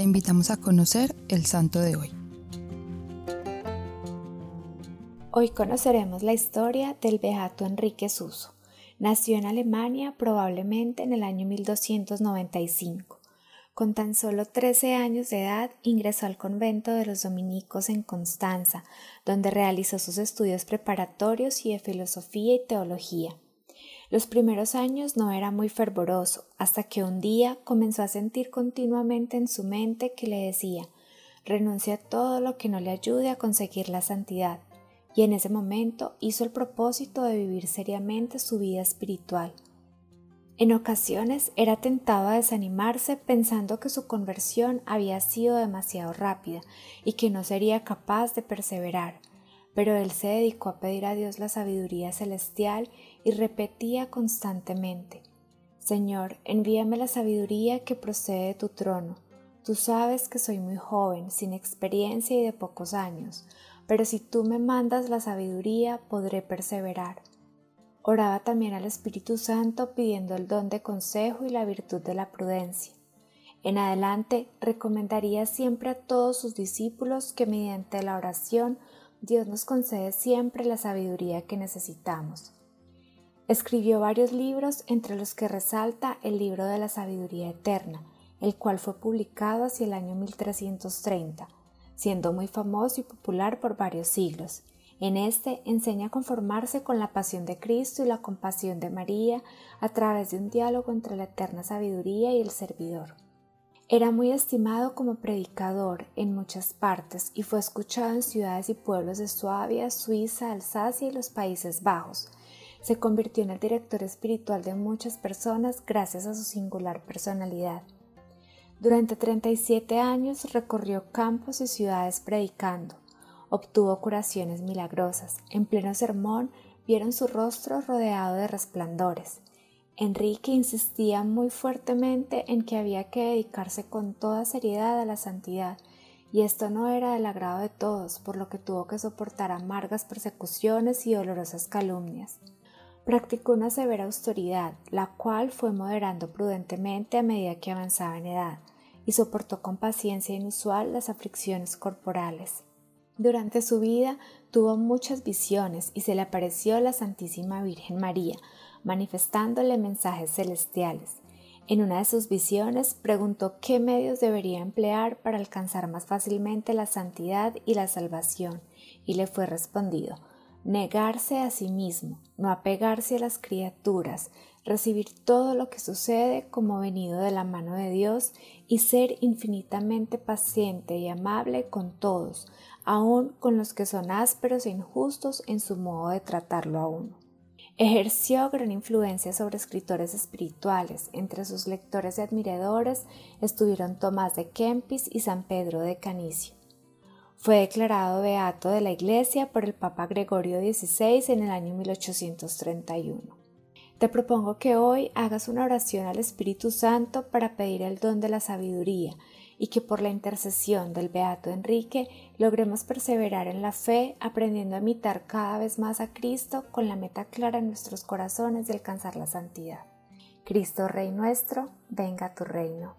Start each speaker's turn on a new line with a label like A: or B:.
A: Te invitamos a conocer el santo de hoy.
B: Hoy conoceremos la historia del beato Enrique Suso. Nació en Alemania probablemente en el año 1295. Con tan solo 13 años de edad ingresó al convento de los dominicos en Constanza, donde realizó sus estudios preparatorios y de filosofía y teología. Los primeros años no era muy fervoroso, hasta que un día comenzó a sentir continuamente en su mente que le decía renuncia a todo lo que no le ayude a conseguir la santidad, y en ese momento hizo el propósito de vivir seriamente su vida espiritual. En ocasiones era tentado a desanimarse pensando que su conversión había sido demasiado rápida y que no sería capaz de perseverar, pero él se dedicó a pedir a Dios la sabiduría celestial y repetía constantemente Señor, envíame la sabiduría que procede de tu trono. Tú sabes que soy muy joven, sin experiencia y de pocos años, pero si tú me mandas la sabiduría podré perseverar. Oraba también al Espíritu Santo pidiendo el don de consejo y la virtud de la prudencia. En adelante recomendaría siempre a todos sus discípulos que mediante la oración Dios nos concede siempre la sabiduría que necesitamos. Escribió varios libros, entre los que resalta el libro de la sabiduría eterna, el cual fue publicado hacia el año 1330, siendo muy famoso y popular por varios siglos. En este enseña a conformarse con la pasión de Cristo y la compasión de María a través de un diálogo entre la eterna sabiduría y el servidor. Era muy estimado como predicador en muchas partes y fue escuchado en ciudades y pueblos de Suabia, Suiza, Alsacia y los Países Bajos. Se convirtió en el director espiritual de muchas personas gracias a su singular personalidad. Durante 37 años recorrió campos y ciudades predicando. Obtuvo curaciones milagrosas. En pleno sermón vieron su rostro rodeado de resplandores. Enrique insistía muy fuertemente en que había que dedicarse con toda seriedad a la santidad, y esto no era del agrado de todos, por lo que tuvo que soportar amargas persecuciones y dolorosas calumnias. Practicó una severa austeridad, la cual fue moderando prudentemente a medida que avanzaba en edad, y soportó con paciencia inusual las aflicciones corporales. Durante su vida tuvo muchas visiones y se le apareció la Santísima Virgen María, manifestándole mensajes celestiales. En una de sus visiones preguntó qué medios debería emplear para alcanzar más fácilmente la santidad y la salvación, y le fue respondido negarse a sí mismo, no apegarse a las criaturas, recibir todo lo que sucede como venido de la mano de Dios y ser infinitamente paciente y amable con todos, aun con los que son ásperos e injustos en su modo de tratarlo a uno. Ejerció gran influencia sobre escritores espirituales. Entre sus lectores y admiradores estuvieron Tomás de Kempis y San Pedro de Canicio. Fue declarado beato de la Iglesia por el Papa Gregorio XVI en el año 1831. Te propongo que hoy hagas una oración al Espíritu Santo para pedir el don de la sabiduría y que por la intercesión del Beato Enrique logremos perseverar en la fe, aprendiendo a imitar cada vez más a Cristo con la meta clara en nuestros corazones de alcanzar la santidad. Cristo Rey nuestro, venga a tu reino.